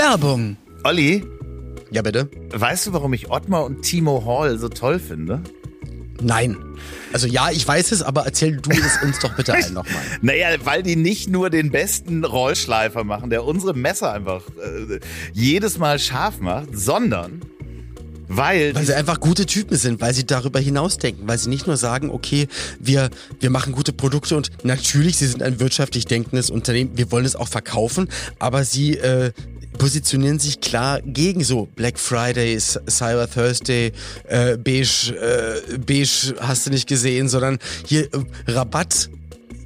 Werbung. Olli, Ja, bitte? weißt du, warum ich Ottmar und Timo Hall so toll finde? Nein. Also ja, ich weiß es, aber erzähl du es uns doch bitte allen nochmal. Naja, weil die nicht nur den besten Rollschleifer machen, der unsere Messer einfach äh, jedes Mal scharf macht, sondern weil, Weil sie einfach gute Typen sind, weil sie darüber hinausdenken, weil sie nicht nur sagen, okay, wir, wir machen gute Produkte und natürlich, sie sind ein wirtschaftlich denkendes Unternehmen, wir wollen es auch verkaufen, aber sie äh, positionieren sich klar gegen so Black Friday, Cyber Thursday, äh, Beige, äh, Beige hast du nicht gesehen, sondern hier äh, Rabatt.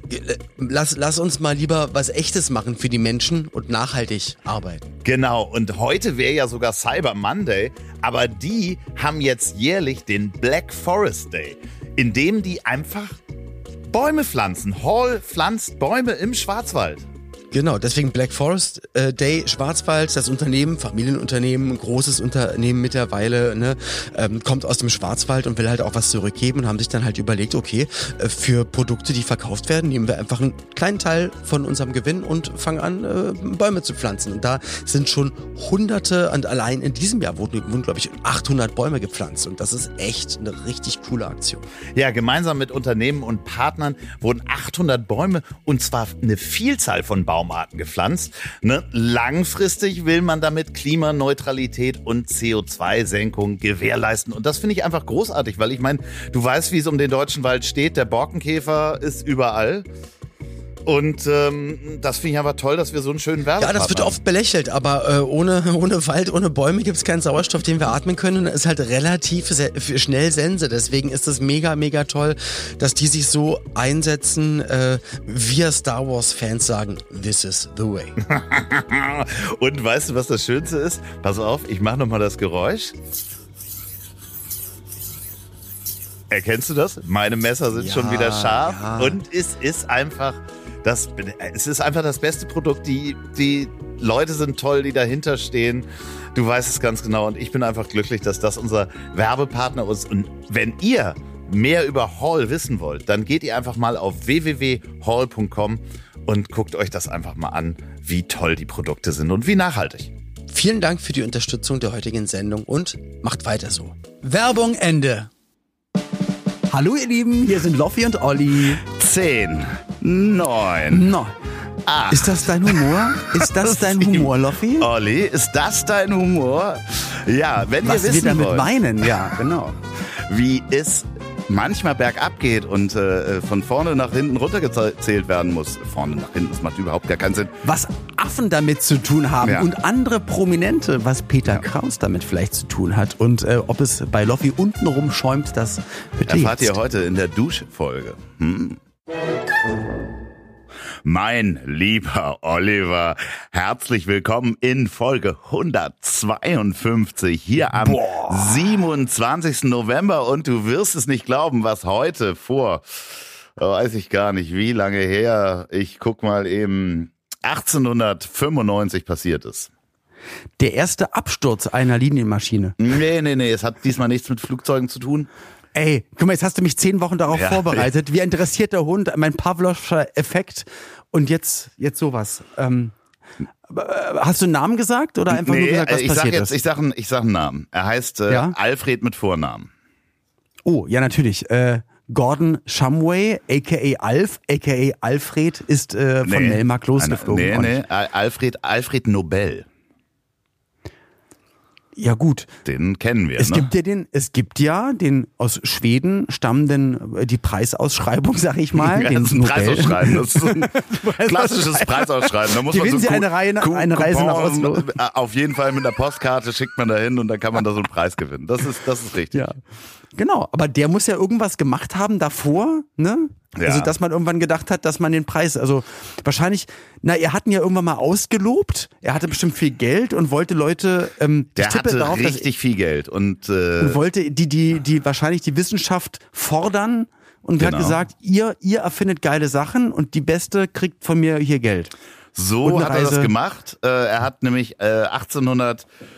Äh, Lass, lass uns mal lieber was Echtes machen für die Menschen und nachhaltig arbeiten. Genau, und heute wäre ja sogar Cyber Monday, aber die haben jetzt jährlich den Black Forest Day, in dem die einfach Bäume pflanzen. Hall pflanzt Bäume im Schwarzwald. Genau, deswegen Black Forest äh, Day Schwarzwald, das Unternehmen, Familienunternehmen, großes Unternehmen mittlerweile, ne, ähm, kommt aus dem Schwarzwald und will halt auch was zurückgeben und haben sich dann halt überlegt, okay, äh, für Produkte, die verkauft werden, nehmen wir einfach einen kleinen Teil von unserem Gewinn und fangen an, äh, Bäume zu pflanzen. Und da sind schon hunderte, und allein in diesem Jahr wurden, wurden glaube ich, 800 Bäume gepflanzt. Und das ist echt eine richtig coole Aktion. Ja, gemeinsam mit Unternehmen und Partnern wurden 800 Bäume und zwar eine Vielzahl von Baumarten gepflanzt. Ne? Langfristig will man damit Klimaneutralität und CO2-Senkung gewährleisten. Und das finde ich einfach großartig, weil ich meine, du weißt, wie es um den deutschen Wald steht. Der Borkenkäfer ist überall. Und ähm, das finde ich aber toll, dass wir so einen schönen Ja, Werbepartner das wird haben. oft belächelt, aber äh, ohne, ohne Wald, ohne Bäume gibt es keinen Sauerstoff, den wir atmen können. Und ist halt relativ se schnell Sense. Deswegen ist es mega, mega toll, dass die sich so einsetzen. Äh, wir Star Wars-Fans sagen, this is the way. Und weißt du, was das Schönste ist? Pass auf, ich mache nochmal das Geräusch. Erkennst du das? Meine Messer sind Ja, schon wieder scharf ja. und es ist einfach das, es ist einfach das beste Produkt. Die, die Leute sind toll, die dahinter stehen. Du weißt es ganz genau und ich bin einfach glücklich, dass das unser Werbepartner ist. Und wenn ihr mehr über Hall wissen wollt, dann geht ihr einfach mal auf www.hall.com und guckt euch das einfach mal an, wie toll die Produkte sind und wie nachhaltig. Vielen Dank für die Unterstützung der heutigen Sendung und macht weiter so. Werbung Ende. Hallo ihr Lieben, hier sind Loffi und Olli. 10, 9, No. Ist das dein Humor? Ist das dein. Humor, Loffi? Olli, ist das dein Humor? Ja, wenn Was ihr wir wissen damit wollt, meinen, ja, genau. wie es manchmal bergab geht und äh, von vorne nach hinten runtergezählt werden muss. Vorne nach hinten, das macht überhaupt gar keinen Sinn. Was Affen damit zu tun haben Ja. und andere Prominente, was Peter Kraus damit vielleicht zu tun hat und äh, ob es bei Loffi untenrum schäumt, das ihr Erfahrt ihr jetzt. heute in der Duschfolge. Hm. Mein lieber Oliver, herzlich willkommen in Folge 152 hier am 27. November und du wirst es nicht glauben, was heute vor, oh, weiß ich gar nicht, wie lange her, ich guck mal eben, 1895 passiert ist. Der erste Absturz einer Linienmaschine. Nee, nee, nee, es hat diesmal nichts mit Flugzeugen zu tun. Ey, guck mal, jetzt hast du mich zehn Wochen darauf Ja. vorbereitet. Wie ein dressierter Hund, mein Pavlovscher Effekt. Und jetzt, jetzt sowas. Ähm, äh, hast du einen Namen gesagt oder einfach nur gesagt, was ich sag passiert jetzt, ist? ich sag, einen- ich sag einen Namen. Er heißt äh, Ja? Alfred mit Vornamen. Oh, ja, natürlich. Äh, Gordon Shumway, a.k.a. Alf, a.k.a. Alfred, ist äh, von Melmark losgeflogen. Nee, Und- nee, Al- Alfred, Alfred Nobel. Ja, gut. Den kennen wir, Es ne? gibt ja den, es gibt ja den aus Schweden stammenden, äh, die Preisausschreibung, sag ich mal. ja, den das ist ein Nobel- Preisausschreiben. Das ist ein klassisches Preisausschreiben. Da muss man Gewinnen so Sie eine Reihe nach- eine Reise nach Oslo. äh, Auf jeden Fall mit einer Postkarte schickt man da hin und dann kann man da so einen Preis gewinnen. Das ist, das ist richtig. Ja. Genau, aber der muss ja irgendwas gemacht haben davor, ne? Ja. Also, dass man irgendwann gedacht hat, dass man den Preis, also wahrscheinlich, na, er hat ihn ja irgendwann mal ausgelobt, er hatte bestimmt viel Geld und wollte Leute, ähm, Der hatte darauf, richtig viel Geld und, äh, und wollte die, die, die wahrscheinlich die Wissenschaft fordern und hat Genau. gesagt, ihr, ihr erfindet geile Sachen und die Beste kriegt von mir hier Geld. So hat er das Reise- gemacht. Äh, er hat nämlich äh,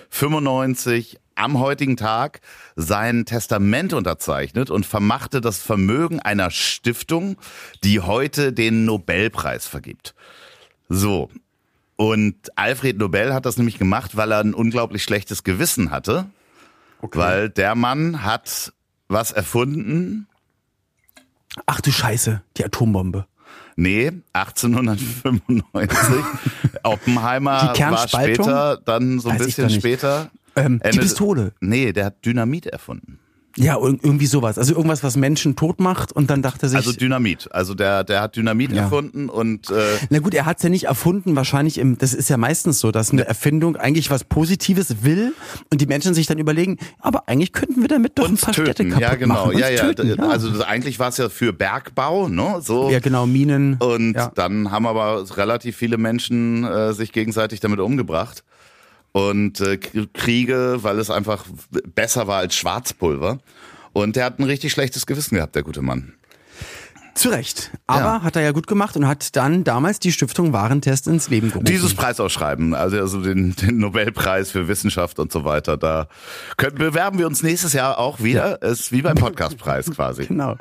1895 am heutigen Tag sein Testament unterzeichnet und vermachte das Vermögen einer Stiftung, die heute den Nobelpreis vergibt. So. Und Alfred Nobel hat das nämlich gemacht, weil er ein unglaublich schlechtes Gewissen hatte. Weil der Mann hat was erfunden. Ach du Scheiße, die Atombombe. Nee, 1895. Oppenheimer war später, dann so ein Weiß bisschen später. Ähm, die Pistole. Nee, der hat Dynamit erfunden. Ja, ir- irgendwie sowas. Also irgendwas, was Menschen tot macht und dann dachte er sich. Also Dynamit. Also der, der hat Dynamit Ja. erfunden und äh, na gut, er hat's ja nicht erfunden, wahrscheinlich im, das ist ja meistens so, dass eine Erfindung eigentlich was Positives will und die Menschen sich dann überlegen, aber eigentlich könnten wir damit doch ein uns paar Städte töten. kaputt Ja, genau. machen. Ja, ja. Töten, ja. Also eigentlich war es ja für Bergbau, ne? So. ja, genau, Minen. Und ja. dann haben aber relativ viele Menschen äh, sich gegenseitig damit umgebracht. Und äh, Kriege, weil es einfach besser war als Schwarzpulver. Und der hat ein richtig schlechtes Gewissen gehabt, der gute Mann. Zu Recht. Aber Ja. hat er ja gut gemacht und hat dann damals die Stiftung Warentest ins Leben gerufen. Dieses Preisausschreiben, also, also den, den Nobelpreis für Wissenschaft und so weiter, da können, bewerben wir uns nächstes Jahr auch wieder. Ist wie beim Podcastpreis quasi. Genau.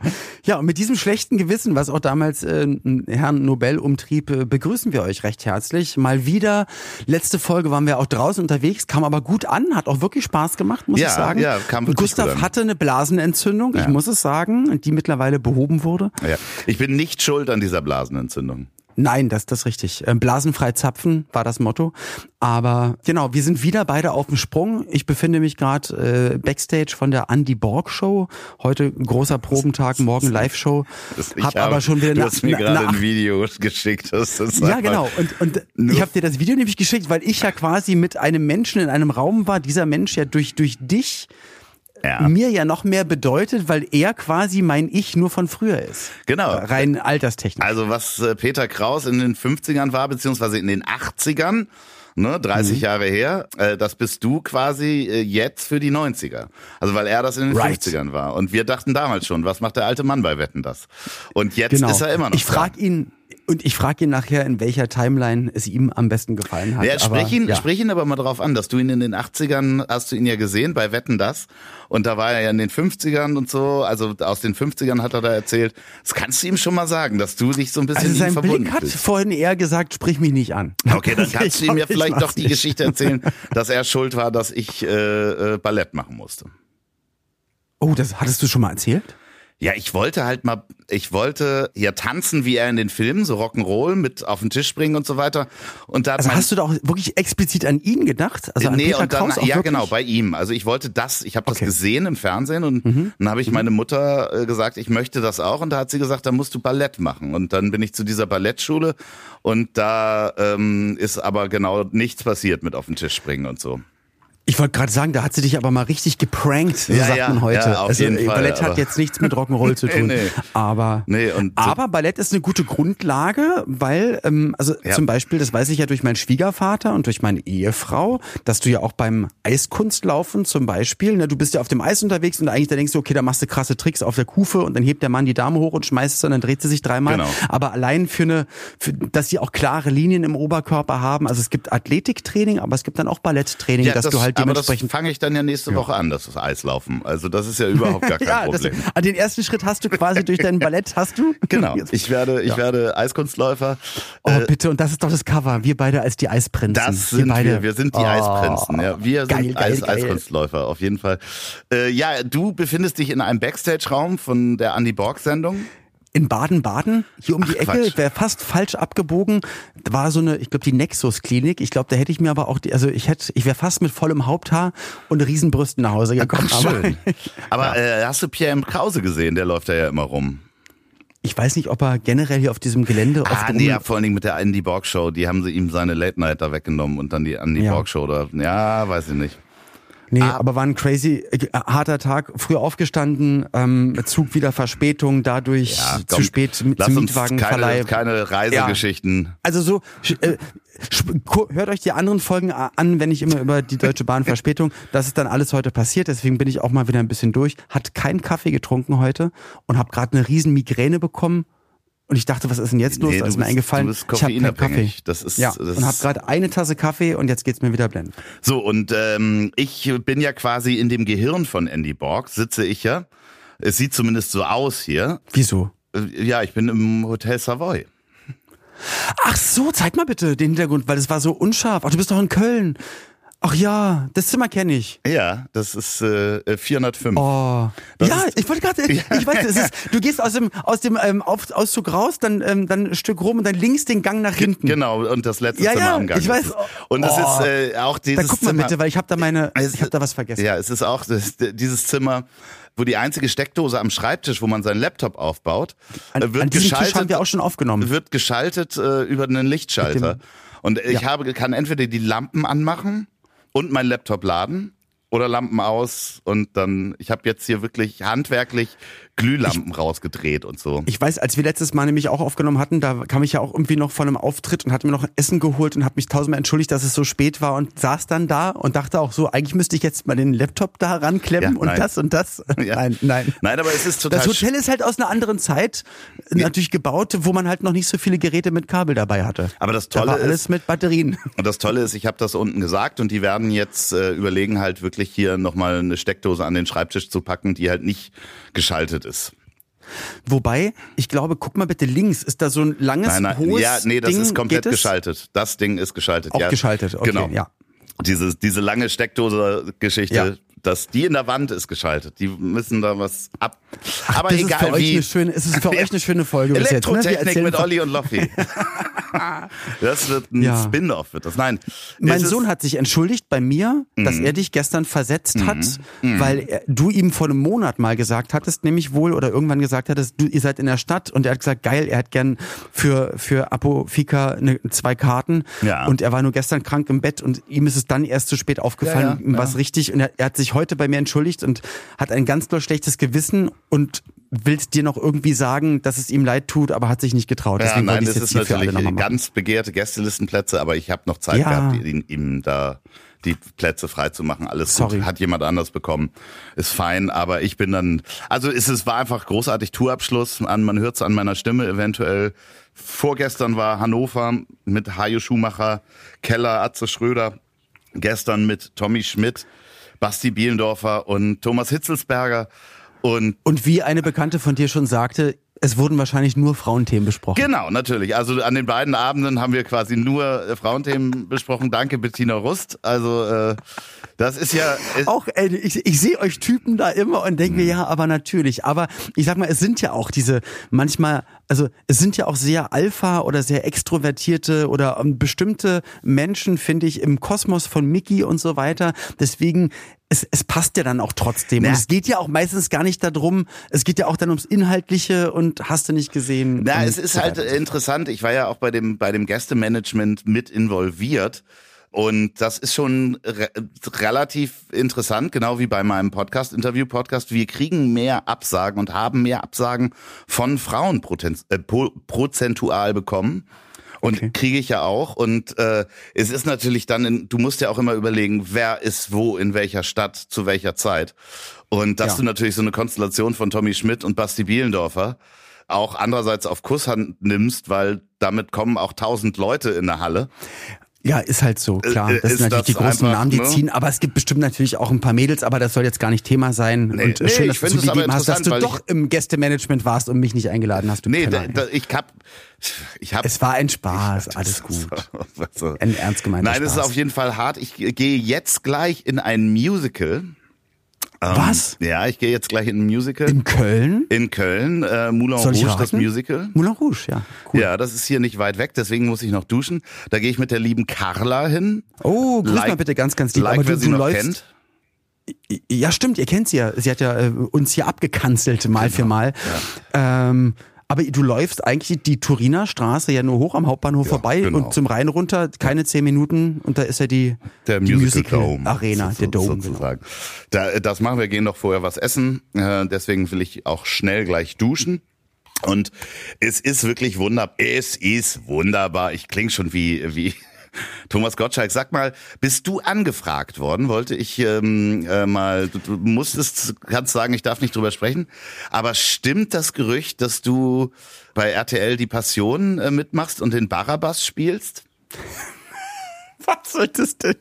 Ja, und mit diesem schlechten Gewissen, was auch damals äh, Herrn Nobel umtrieb, äh, begrüßen wir euch recht herzlich. Mal wieder. Letzte Folge waren wir auch draußen unterwegs, kam aber gut an, hat auch wirklich Spaß gemacht, muss Ja, ich sagen. ja, kam Gustav hatte eine Blasenentzündung, ich Ja. muss es sagen, die mittlerweile behoben wurde. Ja. Ich bin nicht schuld an dieser Blasenentzündung. Nein, das, das ist richtig. Ähm, Blasenfrei zapfen war das Motto. Aber genau, wir sind wieder beide auf dem Sprung. Ich befinde mich gerade äh, backstage von der Andy Borg Show. Heute großer Probentag, morgen Live-Show. Hab habe- aber schon wieder Du hast mir gerade ein Video geschickt. Das ist Ja, genau. Und, und ich habe dir das Video nämlich geschickt, weil ich ja quasi mit einem Menschen in einem Raum war. Dieser Mensch ja durch, durch dich Ja. mir ja noch mehr bedeutet, weil er quasi mein Ich nur von früher ist. Genau. Äh, Rein alterstechnisch. Also was äh, Peter Kraus in den 50ern war, beziehungsweise in den 80ern, ne, 30 Mhm. Jahre her, äh, das bist du quasi äh, jetzt für die 90er. Also weil er das in den Right. 50ern war. Und wir dachten damals schon, was macht der alte Mann bei Wetten das? Und jetzt genau. ist er immer noch Ich frage ihn und ich frage ihn nachher, in welcher Timeline es ihm am besten gefallen hat. Ja, sprich ihn, ja. sprich ihn aber mal drauf an, dass du ihn in den 80ern, hast du ihn ja gesehen bei Wetten das. Und da war er ja in den 50ern und so, also aus den 50ern hat er da erzählt. Das kannst du ihm schon mal sagen, dass du dich so ein bisschen Also sein verbunden Blick hat fühlst. vorhin eher gesagt, sprich mich nicht an. Okay, dann kannst du ihm ja Ich vielleicht doch die nicht. Geschichte erzählen, dass er schuld war, dass ich äh, äh, Ballett machen musste. Oh, das hattest du schon mal erzählt? Ja, ich wollte halt mal, ich wollte ja tanzen wie er in den Filmen, so Rock'n'Roll mit auf den Tisch springen und so weiter. Und da Also hast du da auch wirklich explizit an ihn gedacht? Also an nee, Peter und dann, Kraus auch ja wirklich? genau, bei ihm. Also ich wollte das, ich habe das Okay. Mhm. gesehen im Fernsehen und dann habe ich meine Mutter äh, gesagt, ich möchte das auch und da hat sie gesagt, da musst du Ballett machen. Und dann bin ich zu dieser Ballettschule und da ähm, ist aber genau nichts passiert mit auf den Tisch springen und so. Ich wollte gerade sagen, da hat sie dich aber mal richtig geprankt, so Ja, sagt ja, man heute. ja, also Fall, Ballett hat jetzt nichts mit Rock'n'Roll zu tun. Nee. Aber, Nee, aber Ballett ist eine gute Grundlage, weil, ähm, also zum Beispiel, das weiß ich ja durch meinen Schwiegervater und durch meine Ehefrau, dass du ja auch beim Eiskunstlaufen zum Beispiel, ne, du bist ja auf dem Eis unterwegs und eigentlich da denkst du, okay, da machst du krasse Tricks auf der Kufe und dann hebt der Mann die Dame hoch und schmeißt sie und dann dreht sie sich dreimal. Genau. Aber allein für eine, für, dass sie auch klare Linien im Oberkörper haben, also es gibt Athletiktraining, aber es gibt dann auch Balletttraining, dass du halt das dementsprechend fange ich dann ja nächste Woche an, das ist Eislaufen. Also das ist ja überhaupt gar kein ja, das, Problem. an den ersten Schritt hast du quasi durch dein Ballett, hast du? Genau. Ich werde, ich Ja. werde Eiskunstläufer. Oh, Äh, bitte, und das ist doch das Cover. Wir beide als die Eisprinzen. Das sind beide. wir. Wir sind die Oh, Eisprinzen. Ja, wir sind geil, geil, Eis, geil. Eiskunstläufer, auf jeden Fall. Äh, ja, du befindest dich in einem Backstage-Raum von der Andy Borg-Sendung. In Baden-Baden, hier um die Ach, Ecke, Quatsch. wäre fast falsch abgebogen. Da war so eine, ich glaube, die Nexus-Klinik. Ich glaube, da hätte ich mir aber auch, die, also ich hätte, ich wäre fast mit vollem Haupthaar und Riesenbrüsten nach Hause gekommen. Ach, schön. Aber Aber äh, hast du Pierre M. Krause gesehen? Der läuft da ja immer rum. ich weiß nicht, ob er generell hier auf diesem Gelände Ah, der nee, Uni- ja, vor allen Dingen mit der Andy Borg Show. Die haben sie ihm seine Late Night da weggenommen und dann die Andy Ja. Borg Show da. Ja, weiß ich nicht. Nee, Ah. aber war ein crazy, äh, harter Tag. Früh aufgestanden, ähm, Zug wieder Verspätung, dadurch Ja, zu komm, spät mit Lass zum Mietwagenverleih. keine, keine Reisegeschichten. Also so, äh, hört euch die anderen Folgen an, wenn ich immer über die Deutsche Bahn Verspätung. Das ist dann alles heute passiert, deswegen bin ich auch mal wieder ein bisschen durch. Hat keinen Kaffee getrunken heute und habe gerade eine riesen Migräne bekommen. Und ich dachte, was ist denn jetzt los? Nee, da ist mir bist- eingefallen, ich habe keinen Kaffee. Das ist- ja, das und habe gerade eine Tasse Kaffee und jetzt geht's mir wieder blend. So, und ähm, ich bin ja quasi in dem Gehirn von Andy Borg, sitze ich ja. Es sieht zumindest so aus hier. Wieso? Äh, Ja, ich bin im Hotel Savoy. Ach so, zeig mal bitte den Hintergrund, weil es war so unscharf. Ach, du bist doch in Köln. Ach ja, das Zimmer kenne ich. Ja, das ist äh, 405. Oh. Das ja, ich wollte gerade, ich weiß, es ist, du gehst aus dem aus dem ähm, Auszug raus, dann ähm, dann ein Stück rum und dann links den Gang nach hinten. Genau, und das letzte Ja, Zimmer ja, am Gang. ich weiß. Und es Oh. ist äh, auch dieses Dann guck mal Zimmer. bitte, weil ich habe da meine, Es- ich habe da was vergessen. Ja, es ist auch das, dieses Zimmer, wo die einzige Steckdose am Schreibtisch, wo man seinen Laptop aufbaut, An, äh, wird an diesem Tisch haben geschaltet, wir auch schon aufgenommen. wird geschaltet äh, über einen Lichtschalter. Mit Und ich Ja. habe kann entweder die Lampen anmachen und meinen Laptop laden oder Lampen aus und dann ich habe jetzt hier wirklich handwerklich Glühlampen rausgedreht und so. Ich weiß, als wir letztes Mal nämlich auch aufgenommen hatten, da kam ich ja auch irgendwie noch von einem Auftritt und hatte mir noch Essen geholt und habe mich tausendmal entschuldigt, dass es so spät war und saß dann da und dachte auch so, eigentlich müsste ich jetzt mal den Laptop da ranklemmen Ja, und nein. das und das. Ja. Nein, nein. Nein, aber es ist total Das Hotel ist halt aus einer anderen Zeit natürlich gebaut, wo man halt noch nicht so viele Geräte mit Kabel dabei hatte. Aber das Da Tolle war alles ist- mit Batterien. Und das Tolle ist, ich habe das unten gesagt und die werden jetzt äh, überlegen, halt wirklich hier nochmal eine Steckdose an den Schreibtisch zu packen, die halt nicht geschaltet ist. Wobei, ich glaube, guck mal bitte links, ist da so ein langes, Nein, nein, hohes ja, nee, das Ding, ist komplett geschaltet. Das Ding ist geschaltet. Auch ja. geschaltet, okay, genau. ja. Diese, diese lange Steckdose-Geschichte, Ja. Dass die in der Wand ist geschaltet. Die müssen da was ab. Aber das egal ist für euch wie. eine schöne, es ist für euch eine schöne Folge bis jetzt. Ne? Elektrotechnik mit Olli und Loffi. das wird ein Ja. Spin-off, wird das. Nein. Mein Mhm. Sohn hat sich entschuldigt bei mir, dass er dich gestern versetzt hat, weil er, du ihm vor einem Monat mal gesagt hattest, nämlich wohl, oder irgendwann gesagt hattest, du, ihr seid in der Stadt und er hat gesagt, geil, er hat gern für, für Apofika eine, zwei Karten Ja. und er war nur gestern krank im Bett und ihm ist es dann erst zu spät aufgefallen, Ja, es richtig und er, er hat sich heute bei mir entschuldigt und hat ein ganz doll schlechtes Gewissen und will dir noch irgendwie sagen, dass es ihm leid tut, aber hat sich nicht getraut. Ja, Deswegen nein, das es jetzt ist hier für alle natürlich nochmal machen. ganz begehrte Gästelistenplätze, aber ich habe noch Zeit Ja. gehabt, ihm, ihm da die Plätze frei zu machen. Alles Sorry. gut, hat jemand anders bekommen. Ist fein, aber ich bin dann, also es, es war einfach großartig Tourabschluss. An, man hört es an meiner Stimme eventuell. Vorgestern war Hannover mit Hajo Schumacher, Keller, Atze Schröder. Gestern mit Tommy Schmidt, Basti Bielendorfer und Thomas Hitzelsberger. Und Und wie eine Bekannte von dir schon sagte, es wurden wahrscheinlich nur Frauenthemen besprochen. Genau, natürlich. Also an den beiden Abenden haben wir quasi nur äh, Frauenthemen besprochen. Danke, Bettina Rust. Also äh, das ist ja... äh, Auch, ey, ich, ich sehe euch Typen da immer und denke mir, Mhm. ja, aber natürlich. Aber ich sag mal, es sind ja auch diese manchmal, also es sind ja auch sehr Alpha oder sehr extrovertierte oder ähm, bestimmte Menschen, finde ich, im Kosmos von Mickey und so weiter. Deswegen, es, es passt ja dann auch trotzdem. Na. Und es geht ja auch meistens gar nicht darum, es geht ja auch dann ums Inhaltliche und hast du nicht gesehen. Na, es ist halt interessant. Ich war ja auch bei dem, bei dem Gästemanagement mit involviert. Und das ist schon re relativ interessant, genau wie bei meinem Podcast, Interview-Podcast. Wir kriegen mehr Absagen und haben mehr Absagen von Frauen äh, prozentual bekommen. Und Okay. kriege ich ja auch. Und äh, es ist natürlich dann, in, du musst ja auch immer überlegen, wer ist wo, in welcher Stadt, zu welcher Zeit. Und dass Ja. du natürlich so eine Konstellation von Tommy Schmidt und Basti Bielendorfer auch andererseits auf Kusshand nimmst, weil damit kommen auch tausend Leute in der Halle. Ja, ist halt so, klar. Äh, Das ist sind natürlich das die großen einfach, Namen, die ne? ziehen, aber es gibt bestimmt natürlich auch ein paar Mädels, aber das soll jetzt gar nicht Thema sein. Nee, und äh, nee, schön, dass du zugegeben hast, dass du doch im Gästemanagement warst und mich nicht eingeladen hast. Du Nee, da, da, ich hab, ich hab. es war ein Spaß, alles gut. Also, Ein ernst gemeinter Nein, es ist Spaß. auf jeden Fall hart. Ich gehe jetzt gleich in ein Musical. Ähm, Was? Ja, ich gehe jetzt gleich in ein Musical. In Köln? In Köln, äh, Moulin Soll ich Rouge, das? Musical. Moulin Rouge, ja. Cool. Ja, das ist hier nicht weit weg, deswegen muss ich noch duschen. Da gehe ich mit der lieben Carla hin. Oh, grüß Like- mal bitte ganz, ganz lieb. Like, aber du, wer sie du noch läufst. kennt. Ja, stimmt, ihr kennt sie ja. Sie hat ja äh, uns hier abgekanzelt, mal Genau. für mal. Ähm, aber du läufst eigentlich die Turiner Straße ja nur hoch am Hauptbahnhof vorbei genau. und zum Rhein runter, keine zehn Minuten und da ist ja die, Der die Musical, Dome. Arena, so- der Dome. genau. Sozusagen. Da, das machen wir, gehen noch vorher was essen. Äh, deswegen will ich auch schnell gleich duschen. Und es ist wirklich wunderbar. Es ist wunderbar. Ich klinge schon wie, wie Thomas Gottschalk. Sag mal, bist du angefragt worden? Wollte ich ähm, äh, mal, du, du musstest, kannst sagen, ich darf nicht drüber sprechen. Aber stimmt das Gerücht, dass du bei RTL die Passion äh, mitmachst und den Barabbas spielst? Was soll das denn?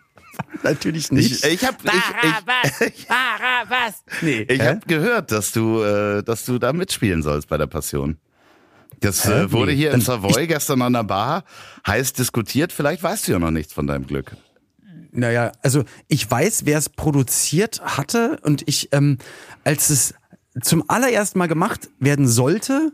Natürlich nicht. Ich, ich habe ich, ich, Barabbas! nee. Ich habe gehört, dass du, äh, dass du da mitspielen sollst bei der Passion. Das äh, wurde hier in dann- Savoy gestern an der Bar heiß diskutiert. Vielleicht weißt du ja noch nichts von deinem Glück. Naja, also ich weiß, wer es produziert hatte und ich, ähm, als es zum allerersten Mal gemacht werden sollte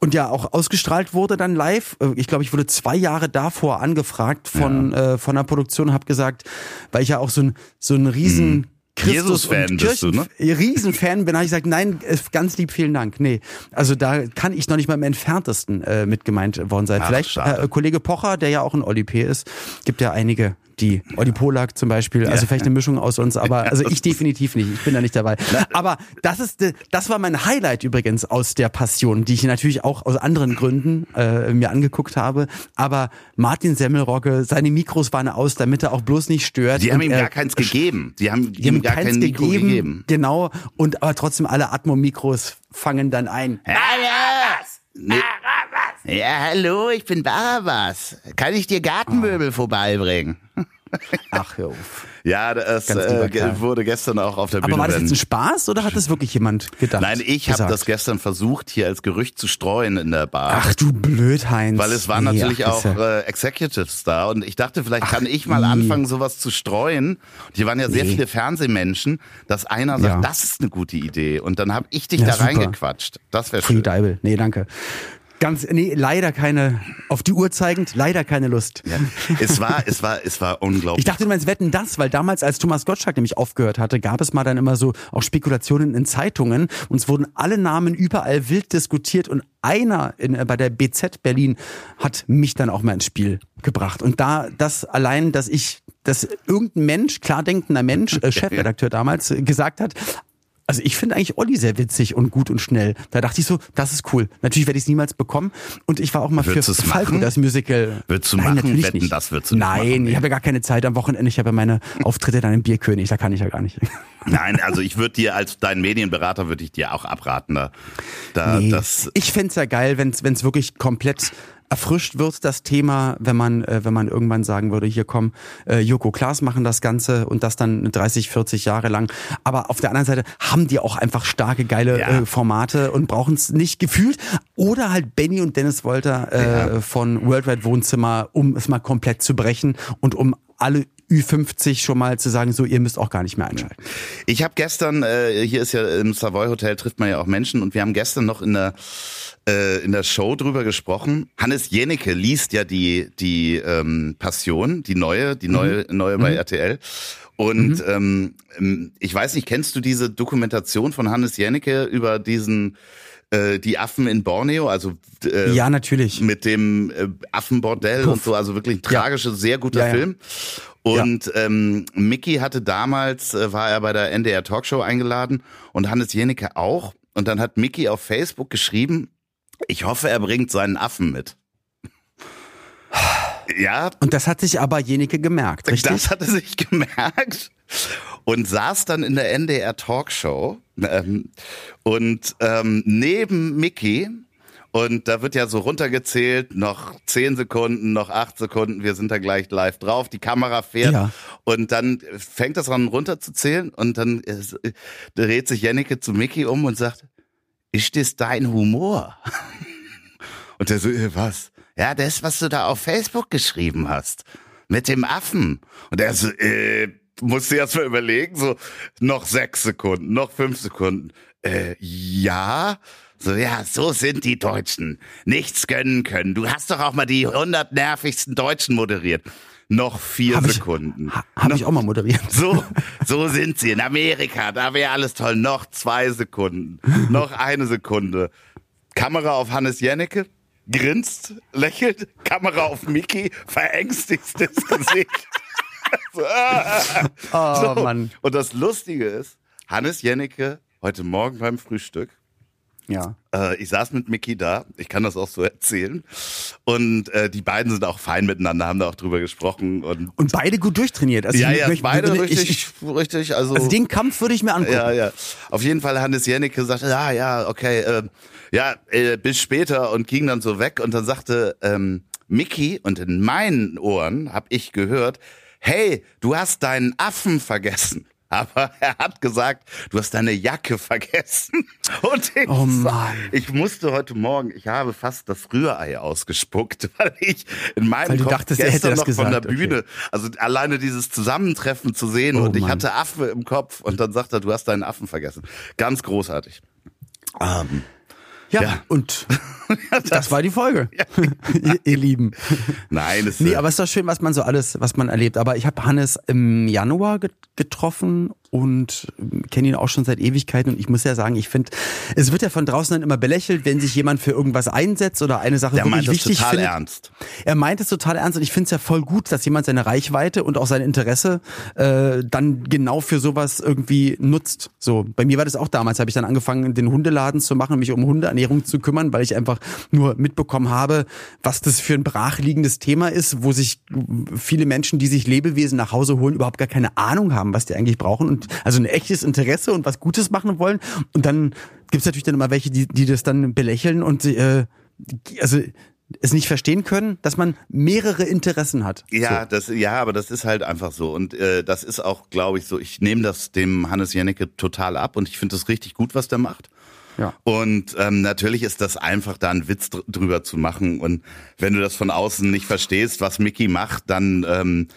und ja auch ausgestrahlt wurde dann live, äh, ich glaube, ich wurde zwei Jahre davor angefragt von, äh, von der Produktion und habe gesagt, weil ich ja auch so ein, so ein riesen Christus Jesus-Fan bist du, ne? Riesenfan bin, habe ich gesagt, nein, ganz lieb, vielen Dank. Nee, also da kann ich noch nicht mal im entferntesten äh, mit gemeint worden sein. Ach, Vielleicht äh, Kollege Pocher, der ja auch ein Olli P. ist, gibt ja einige, die Olli Polak zum Beispiel, also vielleicht eine Mischung aus uns, aber also ich definitiv nicht, ich bin da nicht dabei. Aber das ist, das war mein Highlight übrigens aus der Passion, die ich natürlich auch aus anderen Gründen äh, mir angeguckt habe. Aber Martin Semmelrogge, seine Mikros waren aus, damit er auch bloß nicht stört. Die haben Und ihm gar keins gegeben. Die haben die haben ihm gar keins kein Mikro gegeben, gegeben. Genau. Und aber trotzdem alle Atmo-Mikros fangen dann ein. Nee. Ja, hallo, ich bin Barabbas. Kann ich dir Gartenmöbel vorbeibringen? Ach, hör auf. Ja, das äh, wurde gestern auch auf der Aber Bühne. war das jetzt ein Spaß oder hat das wirklich jemand gedacht? Nein, ich habe das gestern versucht, hier als Gerücht zu streuen in der Bar. Ach du blöd, Heinz. Weil es waren Nee, natürlich ach, auch äh, Executives da und ich dachte, vielleicht kann ich mal i. anfangen, sowas zu streuen. Und hier waren ja sehr Nee. viele Fernsehmenschen, dass einer sagt, Ja. das ist eine gute Idee und dann habe ich dich Ja, da super. reingequatscht. Das wäre schön. Deibel. Nee, danke. Ganz, nee, leider keine, auf die Uhr zeigend, leider keine Lust. Ja, es war, es war, es war unglaublich. Ich dachte, du meinst Wetten das, weil damals, als Thomas Gottschalk nämlich aufgehört hatte, gab es mal dann immer so auch Spekulationen in Zeitungen und es wurden alle Namen überall wild diskutiert und einer in, äh, bei der BZ Berlin hat mich dann auch mal ins Spiel gebracht. Und da, das allein, dass ich, dass irgendein Mensch, klar denkender Mensch, äh, Chefredakteur damals, äh, gesagt hat, also ich finde eigentlich Olli sehr witzig und gut und schnell. Da dachte ich so, das ist cool. Natürlich werde ich es niemals bekommen. Und ich war auch mal Würdest für Falco, machen? das Musical. Würdest du Nein, machen? natürlich Wetten, nicht. das würdest du Nein, machen, ich habe ja gar keine Zeit am Wochenende. Ich habe ja meine Auftritte dann im Bierkönig. Da kann ich ja gar nicht. Nein, also ich würde dir als dein Medienberater würde ich dir auch abraten. Da, da Nee. das ich fänd's ja geil, wenn es wirklich komplett erfrischt wird, das Thema, wenn man, äh, wenn man irgendwann sagen würde, hier komm, äh, Joko Klaas machen das Ganze und das dann 30, 40 Jahre lang. Aber auf der anderen Seite haben die auch einfach starke, geile Ja. äh, Formate und brauchen es nicht gefühlt. Oder halt Benny und Dennis Wolter äh, von Worldwide Wohnzimmer, um es mal komplett zu brechen und um alle Ü50 schon mal zu sagen, so ihr müsst auch gar nicht mehr einschalten. Ich habe gestern, äh, hier ist ja im Savoy Hotel trifft man ja auch Menschen und wir haben gestern noch in der äh, in der Show drüber gesprochen. Hannes Jenecke liest ja die die ähm, Passion, die neue, die neue neue bei RTL. Und ähm, ich weiß nicht, kennst du diese Dokumentation von Hannes Jenecke über diesen äh, die Affen in Borneo, also äh, Ja, natürlich. mit dem äh, Affenbordell Puff. und so, also wirklich ein Ja. tragischer, sehr guter Ja, ja. Film. Und ähm, Mickey hatte damals, äh, war er bei der NDR Talkshow eingeladen und Hannes Jenecke auch. Und dann hat Mickey auf Facebook geschrieben, ich hoffe, er bringt seinen Affen mit. Ja, Und das hat sich aber Jenike gemerkt, richtig? das hat er sich gemerkt und saß dann in der NDR Talkshow ähm, und ähm, neben Mickey und da wird ja so runtergezählt, noch zehn Sekunden, noch acht Sekunden, wir sind da gleich live drauf, die Kamera fährt Ja. und dann fängt das an runterzuzählen und dann äh, dreht sich Jennike zu Mickey um und sagt, ist das dein Humor? Und der so, äh, was? Ja, das, was du da auf Facebook geschrieben hast. Mit dem Affen. Und er so, äh, musste erst mal überlegen, so, noch sechs Sekunden, noch fünf Sekunden. Äh, ja. So, ja, so sind die Deutschen. Nichts gönnen können. Du hast doch auch mal die 100 nervigsten Deutschen moderiert. Noch vier Hab Sekunden. Ha, Habe ich auch mal moderiert. So, so sind sie in Amerika. Da wäre alles toll. Noch zwei Sekunden. Noch eine Sekunde. Kamera auf Hannes Jennecke. Grinst, lächelt. Kamera auf Mickey. Verängstigstes Gesicht. so. Oh So. Mann. Und das Lustige ist, Hannes Jennecke heute Morgen beim Frühstück Ja. äh, ich saß mit Mickey da, ich kann das auch so erzählen. Und äh, die beiden sind auch fein miteinander, haben da auch drüber gesprochen. Und Und beide gut durchtrainiert. Also ja, ja, möchte- beide ich- richtig, Ich, richtig. Also, also den Kampf würde ich mir angucken. ja, ja. Auf jeden Fall Hannes Jennecke sagte, ja, ja, okay, äh, ja, äh, bis später und ging dann so weg. Und dann sagte ähm, Mickey, und in meinen Ohren habe ich gehört, hey, du hast deinen Affen vergessen. Aber er hat gesagt, du hast deine Jacke vergessen. Und ich, Oh Mann. ich musste heute Morgen, ich habe fast das Rührei ausgespuckt, weil ich in meinem Weil du Kopf dachtest, er gestern noch von der gesagt, okay. Bühne, also alleine dieses Zusammentreffen zu sehen Oh und ich Mann. hatte Affe im Kopf und dann sagt er, du hast deinen Affen vergessen. Ganz großartig. Ähm, Ja, Ja. und das war die Folge, ihr, ihr Lieben. nein, es Nee, aber es ist doch schön, was man so alles, was man erlebt. Aber ich habe Hannes im Januar get- getroffen und kenne ihn auch schon seit Ewigkeiten. Und ich muss ja sagen, ich finde, es wird ja von draußen dann immer belächelt, wenn sich jemand für irgendwas einsetzt oder eine Sache der wirklich wichtig total findet. ernst. Er meint es total ernst und ich finde es ja voll gut, dass jemand seine Reichweite und auch sein Interesse äh, dann genau für sowas irgendwie nutzt. So, bei mir war das auch damals, habe ich dann angefangen, den Hundeladen zu machen, mich um Hundeernährung zu kümmern, weil ich einfach nur mitbekommen habe, was das für ein brachliegendes Thema ist, wo sich viele Menschen, die sich Lebewesen nach Hause holen, überhaupt gar keine Ahnung haben, was die eigentlich brauchen und also ein echtes Interesse und was Gutes machen wollen. Und dann gibt's natürlich dann immer welche, die, die das dann belächeln und äh, also es nicht verstehen können, dass man mehrere Interessen hat. Ja, das, ja, aber das ist halt einfach so. Und äh, das ist auch, glaube ich, so, ich nehme das dem Hannes Jennecke total ab und ich finde das richtig gut, was der macht. Ja. Und ähm, natürlich ist das einfach, da einen Witz dr drüber zu machen. Und wenn du das von außen nicht verstehst, was Mickey macht, dann ähm,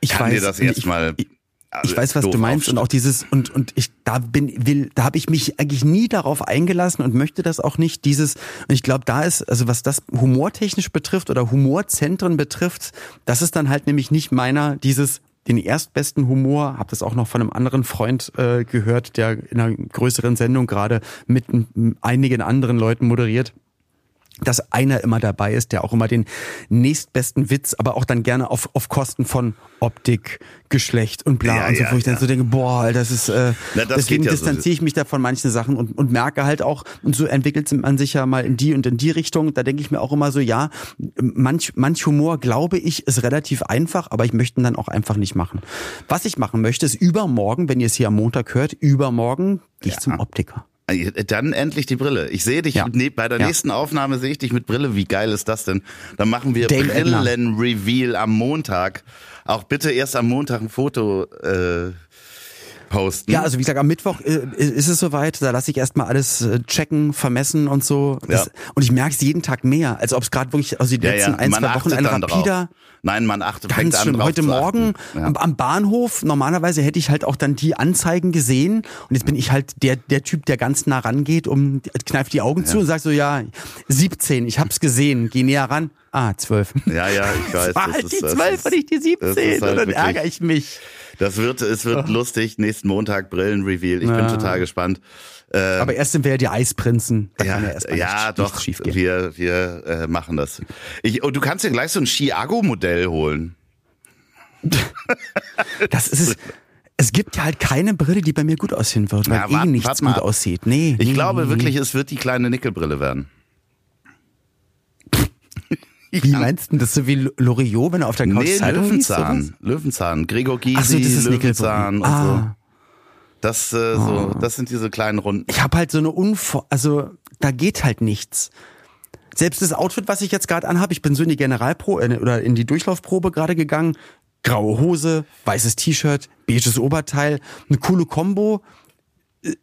Ich kann weiß, dir das erstmal. ich- Ich weiß, was du meinst und auch dieses und und ich da bin will da habe ich mich eigentlich nie darauf eingelassen und möchte das auch nicht dieses und ich glaube da ist also was das humortechnisch betrifft oder Humorzentren betrifft, das ist dann halt nämlich nicht meiner dieses den erstbesten Humor, habe das auch noch von einem anderen Freund äh, gehört, der in einer größeren Sendung gerade mit einigen anderen Leuten moderiert dass einer immer dabei ist, der auch immer den nächstbesten Witz, aber auch dann gerne auf, auf Kosten von Optik, Geschlecht und bla Ja, und so, ja, wo ich dann ja. so denke, boah, das ist äh, Na, das deswegen ja so. distanziere ich mich da von manchen Sachen und, und merke halt auch, und so entwickelt man sich ja mal in die und in die Richtung, da denke ich mir auch immer so, ja, manch, manch Humor, glaube ich, ist relativ einfach, aber ich möchte ihn dann auch einfach nicht machen. Was ich machen möchte, ist übermorgen, wenn ihr es hier am Montag hört, übermorgen gehe ich zum Optiker. Dann endlich die Brille. Ich sehe dich Ja. ne, bei der Ja. nächsten Aufnahme sehe ich dich mit Brille. Wie geil ist das denn? Dann machen wir. Brillen-Reveal am Montag. Auch bitte erst am Montag ein Foto äh, posten. Ja, also wie gesagt, am Mittwoch äh, ist es soweit. Da lasse ich erstmal alles äh, checken, vermessen und so. Das, Ja. Und ich merke es jeden Tag mehr, als ob es gerade wirklich also die ja, letzten ja. ein, zwei Wochen ein rapider. drauf. Nein, man achtet fängt Ganz an schlimm. drauf Heute Morgen. Ja. am, Bahnhof, normalerweise hätte ich halt auch dann die Anzeigen gesehen und jetzt bin ich halt der, der Typ, der ganz nah rangeht, um kneift die Augen zu und sagt so, ja, 17, ich hab's gesehen, geh näher ran. Ah, 12. Ja, ja, ich weiß. Es war das halt ist- die das 12 ist- und nicht die das 17 ist halt und dann ärgere ich mich. Das wird, es wird lustig. Nächsten Montag Brillen-Reveal. Ich bin Ja. total gespannt. Ähm, Aber erst sind wir ja die Eisprinzen. Da ja, ja ja nichts, doch, nichts schief gehen. wir, wir äh, machen das. Ich, und du kannst dir gleich so ein Chiago-Modell holen. Das ist es. Es gibt ja halt keine Brille, die bei mir gut aussehen wird, weil Ja, eh wart- nichts wart mal gut ab. aussieht. Nee. Ich nee, glaube nee, wirklich, es wird die kleine Nickelbrille werden. Wie meinst du denn das so wie Loriot, wenn er auf der Couch Nee, Zeitung liest? Löwenzahn. sowas? Löwenzahn. Gregor Gysi, so, das ist Löwenzahn und Nickelbrille. so. Ah. Das, äh, so, das sind diese kleinen Runden. Ich habe halt so eine Unvor... Also, da geht halt nichts. Selbst das Outfit, was ich jetzt gerade anhabe, ich bin so in die Generalprobe äh, oder in die Durchlaufprobe gerade gegangen. Graue Hose, weißes T-Shirt, beiges Oberteil, eine coole Combo.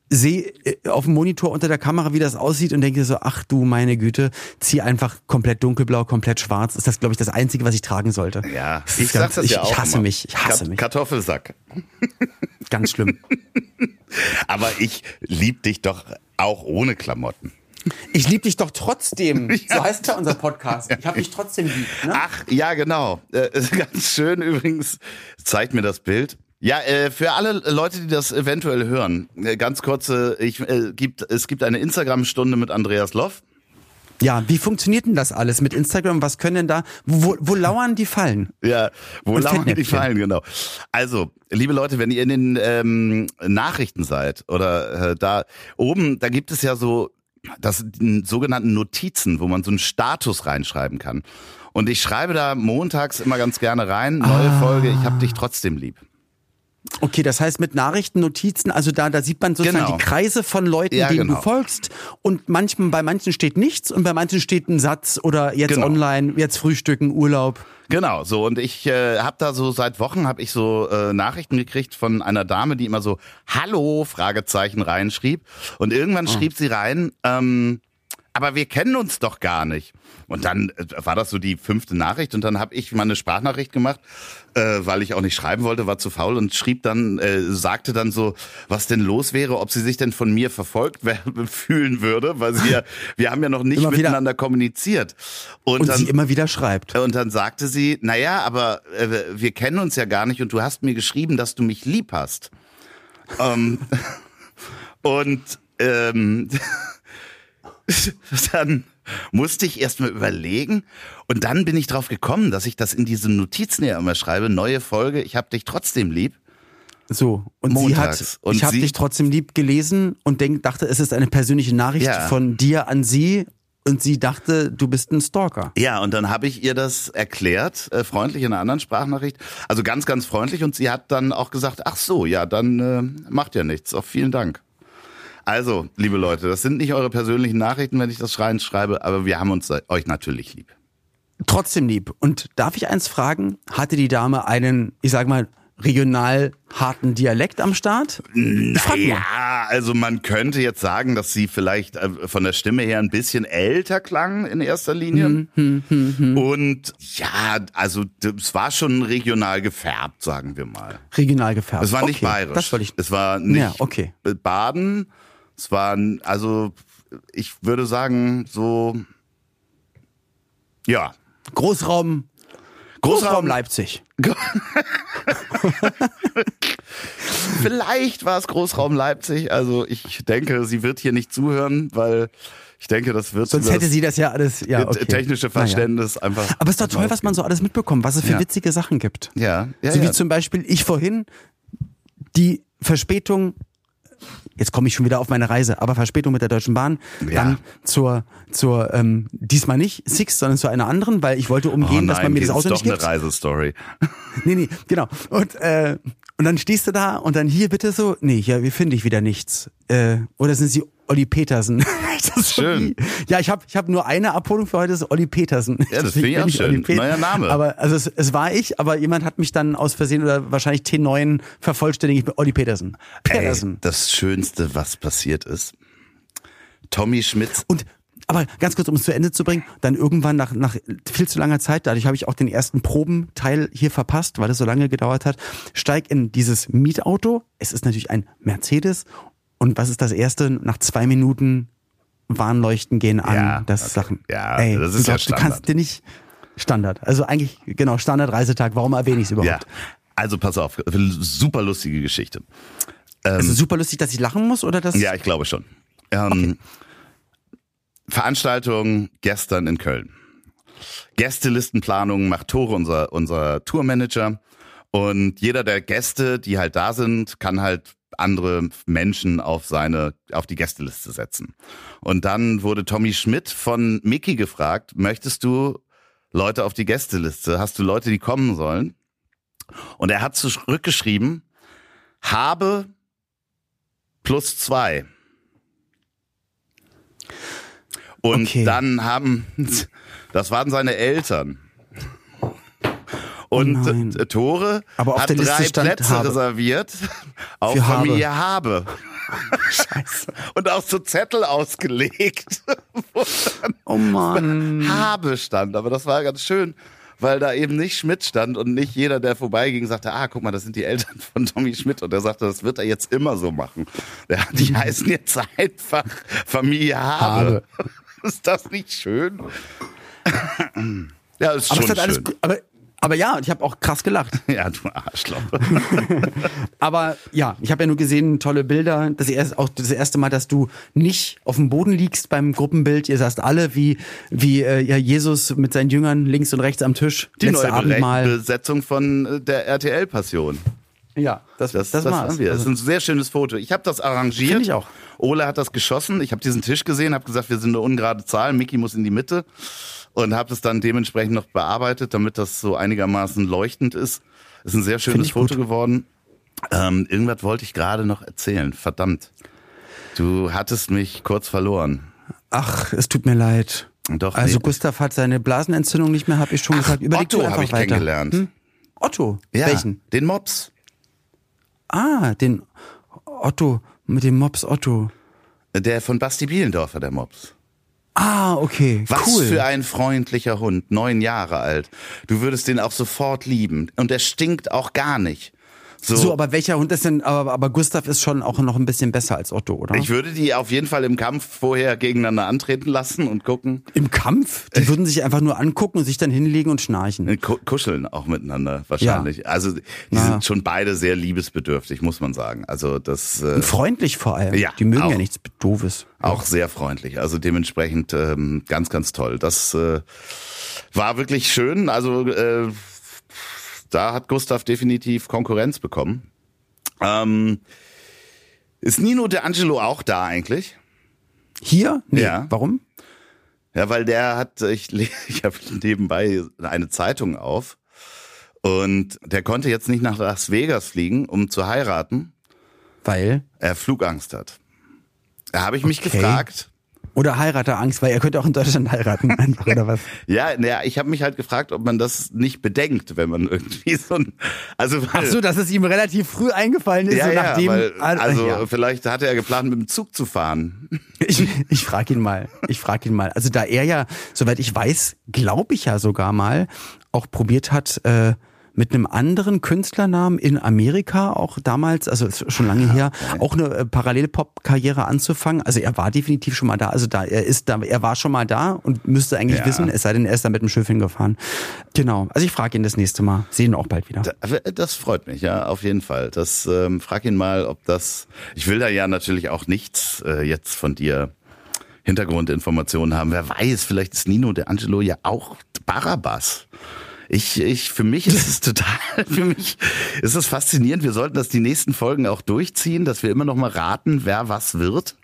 Sehe äh, auf dem Monitor unter der Kamera, wie das aussieht und denke so, ach du meine Güte, zieh einfach komplett dunkelblau, komplett schwarz. Ist das, glaube ich, das Einzige, was ich tragen sollte. Ja, ich ist sag ganz- das ich, ja auch Ich hasse immer. mich, ich hasse Kat- mich. Kartoffelsack. Ganz schlimm. Aber ich lieb dich doch auch ohne Klamotten. Ich liebe dich doch trotzdem. So heißt ja unser Podcast. Ich habe dich trotzdem lieb. Ne? Ach, ja, genau. Äh, ganz schön übrigens. Zeigt mir das Bild. Ja, äh, für alle Leute, die das eventuell hören, äh, ganz kurze, ich, äh, gibt, es gibt eine Instagram-Stunde mit Andreas Loff. Ja, wie funktioniert denn das alles mit Instagram? Was können denn da, wo, wo lauern die Fallen? Ja, wo Und lauern die. Fallen, genau. Also, liebe Leute, wenn ihr in den ähm, Nachrichten seid oder äh, da oben, da gibt es ja so das sind sogenannten Notizen, wo man so einen Status reinschreiben kann. Und ich schreibe da montags immer ganz gerne rein, neue Ah. Folge, ich hab dich trotzdem lieb. Okay, das heißt mit Nachrichtennotizen, also da, da sieht man sozusagen Genau. die Kreise von Leuten, Ja, denen genau. du folgst. Und manchmal, bei manchen steht nichts und bei manchen steht ein Satz oder jetzt Genau. online, jetzt Frühstücken, Urlaub. Genau, so und ich äh, habe da so seit Wochen habe ich so äh, Nachrichten gekriegt von einer Dame, die immer so Hallo Fragezeichen reinschrieb und irgendwann schrieb sie rein, ähm, aber wir kennen uns doch gar nicht. Und dann äh, war das so die fünfte Nachricht und dann habe ich mal eine Sprachnachricht gemacht, äh, weil ich auch nicht schreiben wollte, war zu faul und schrieb dann, äh, sagte dann so, was denn los wäre, ob sie sich denn von mir verfolgt fühlen würde, weil sie ja, wir haben ja noch nicht Immer wieder- miteinander kommuniziert. Und, Und dann, sie immer wieder schreibt. und dann sagte sie, naja, aber äh, wir kennen uns ja gar nicht und du hast mir geschrieben, dass du mich lieb hast. ähm, und ähm, dann musste ich erst mal überlegen und dann bin ich drauf gekommen, dass ich das in diese Notizen ja immer schreibe, neue Folge, ich hab dich trotzdem lieb. So. Und Montags. sie hat, Und ich habe dich trotzdem lieb gelesen und denk, dachte, es ist eine persönliche Nachricht Ja. von dir an sie. Und sie dachte, du bist ein Stalker. Ja, und dann habe ich ihr das erklärt, äh, freundlich in einer anderen Sprachnachricht. Also ganz, ganz freundlich. Und sie hat dann auch gesagt, ach so, ja, dann äh, macht ja nichts. Auch vielen Dank. Also, liebe Leute, das sind nicht eure persönlichen Nachrichten, wenn ich das schreiend schreibe, aber wir haben uns euch natürlich lieb. Trotzdem lieb. Und darf ich eins fragen? Hatte die Dame einen, ich sag mal, regional harten Dialekt am Start? Ja, also man könnte jetzt sagen, dass sie vielleicht äh, von der Stimme her ein bisschen älter klang in erster Linie. Hm, Und ja, also es war schon regional gefärbt, sagen wir mal. Regional gefärbt. Es war nicht okay, bayerisch. Das wollte ich. Es war nicht Ja, okay. Baden. Es war, also ich würde sagen, so, ja. Großraum, Großraum Leipzig. Vielleicht war es Großraum Leipzig. Also ich denke, sie wird hier nicht zuhören, weil ich denke, das wird Sonst hätte sie das ja alles, ja, okay. technische Naja. Verständnis einfach. Aber es ist doch toll, was man so alles mitbekommt, was es für Ja. witzige Sachen gibt. Ja, ja, so wie ja. zum Beispiel ich vorhin die Verspätung, jetzt komme ich schon wieder auf meine Reise, aber Verspätung mit der Deutschen Bahn, Ja. dann zur, zur ähm, diesmal nicht Six, sondern zu einer anderen, weil ich wollte Oh umgehen, nein, dass man mir das das ist Auto doch nicht eine gibt. Reisestory. Nee, nee, genau. Und, äh, und dann stehst du da und dann hier bitte so, nee, hier, wir finden ich wieder nichts. Äh, oder sind sie Olli Petersen? das ist Schön. Ja, ich habe ich hab nur eine Abholung für heute, das ist Olli Petersen. Ja, das finde ich auch schön. Neuer Name. Aber also es, es war ich, aber jemand hat mich dann aus Versehen oder wahrscheinlich T9 vervollständigt mit Olli Petersen. Petersen. Ey, das Schönste, was passiert ist. Tommy Schmitz Und aber ganz kurz, um es zu Ende zu bringen, dann irgendwann nach, nach viel zu langer Zeit, dadurch habe ich auch den ersten Probenteil hier verpasst, weil es so lange gedauert hat, steig in dieses Mietauto. Es ist natürlich ein Mercedes. Und was ist das erste? Nach zwei Minuten Warnleuchten gehen an. Ja, das okay. Sachen. Ja, Ey, das du ist ja glaubst, Du Standard. kannst dir nicht Standard. Also eigentlich, genau, Standard-Reisetag. Warum erwähne ich es überhaupt? Ja, also pass auf, super lustige Geschichte. Also super lustig, dass ich lachen muss oder das? Ja, ich glaube schon. Ähm, Veranstaltung gestern in Köln. Gästelistenplanung macht Tore, unser, unser Tourmanager. Und jeder der Gäste, die halt da sind, kann halt andere Menschen auf seine, auf die Gästeliste setzen. Und dann wurde Tommy Schmidt von Mickey gefragt, möchtest du Leute auf die Gästeliste? Hast du Leute, die kommen sollen? Und er hat zurückgeschrieben, habe plus zwei. Und Okay. dann haben, das waren seine Eltern. Und Oh Tore Aber auf hat drei Plätze Habe. reserviert auf Für Habe. Familie Habe. Scheiße. Und auch so Zettel ausgelegt, wo dann Oh Mann. Habe stand. Aber das war ganz schön, weil da eben nicht Schmidt stand und nicht jeder, der vorbeiging, sagte, ah, guck mal, das sind die Eltern von Tommy Schmidt. Und er sagte, das wird er jetzt immer so machen. Ja, die heißen jetzt einfach Familie Habe. Ist das nicht schön? Ja, ist Aber, schon schön. gut- aber, aber ja, ich habe auch krass gelacht. Ja, du Arschloch. Aber ja, ich habe ja nur gesehen, tolle Bilder. Das erste, auch das erste Mal, dass du nicht auf dem Boden liegst beim Gruppenbild. Ihr saßt alle wie, wie äh, ja, Jesus mit seinen Jüngern links und rechts am Tisch. Die Letzte neue Abendmahl. Besetzung von äh, der RTL-Passion. Ja, das, Das, das, das, haben wir. Das ist Also, ein sehr schönes Foto. Ich habe das arrangiert. Finde ich auch. Ole hat das geschossen. Ich habe diesen Tisch gesehen, habe gesagt, wir sind eine ungerade Zahl. Mickey muss in die Mitte und habe das dann dementsprechend noch bearbeitet, damit das so einigermaßen leuchtend ist. Ist ein sehr schönes ich gut. Foto geworden. Ähm, irgendwas wollte ich gerade noch erzählen. Verdammt. Du hattest mich kurz verloren. Ach, es tut mir leid. Doch, Also nee. Gustav hat seine Blasenentzündung nicht mehr, habe ich schon gesagt. Überleg Otto habe ich weiter. kennengelernt. Hm? Otto? Ja, Welchen? den Mops. Ah, den Otto, mit dem Mops Otto. Der von Basti Bielendorfer, der Mops. Ah, okay, Was cool. für ein freundlicher Hund, neun Jahre alt. Du würdest den auch sofort lieben. Und der stinkt auch gar nicht. So, so, aber welcher Hund ist denn, aber, aber Gustav ist schon auch noch ein bisschen besser als Otto, oder? ich würde die auf jeden Fall im Kampf vorher gegeneinander antreten lassen und gucken. Im Kampf? Die würden sich einfach nur angucken und sich dann hinlegen und schnarchen. Ku- Kuscheln auch miteinander wahrscheinlich. Also die Na. sind schon beide sehr liebesbedürftig, muss man sagen. Also das äh, Und freundlich vor allem. Ja, Die mögen auch. ja nichts Doofes. auch sehr freundlich. Also dementsprechend ähm, ganz, ganz toll. Das äh, war wirklich schön. Also äh, da hat Gustav definitiv Konkurrenz bekommen. Ähm, ist Nino De Angelo auch da eigentlich? Hier? Nee. Ja. Warum? Ja, weil der hat, ich, ich habe nebenbei eine Zeitung auf und der konnte jetzt nicht nach Las Vegas fliegen, um zu heiraten. Weil? Er Flugangst hat. Da habe ich mich Okay. gefragt, Oder Heiraterangst, weil er könnte auch in Deutschland heiraten, einfach, oder was? Ja, naja, ich habe mich halt gefragt, ob man das nicht bedenkt, wenn man irgendwie so ein, also weil, Ach so, dass es ihm relativ früh eingefallen ist, ja, so ja, nachdem. weil, also ja. vielleicht hatte er geplant, mit dem Zug zu fahren. Ich, ich frage ihn mal. Ich frage ihn mal. Also da er ja, soweit ich weiß, glaube ich ja sogar mal, auch probiert hat, äh, mit einem anderen Künstlernamen in Amerika auch damals, also schon lange her, auch eine äh, Parallelpop-Karriere anzufangen. Also er war definitiv schon mal da. Also da er ist da, er war schon mal da und müsste eigentlich Ja. wissen, es sei denn, er ist da mit dem Schiff hingefahren. Genau. Also ich frage ihn das nächste Mal. Sehen auch bald wieder. Das freut mich, ja, auf jeden Fall. Das ähm, frag ihn mal, ob das. Ich will da ja natürlich auch nichts äh, jetzt von dir Hintergrundinformationen haben. Wer weiß, vielleicht ist Nino De Angelo ja auch Barabbas. Ich, ich, für mich ist es total, für mich ist es faszinierend. Wir sollten das die nächsten Folgen auch durchziehen, dass wir immer noch mal raten, wer was wird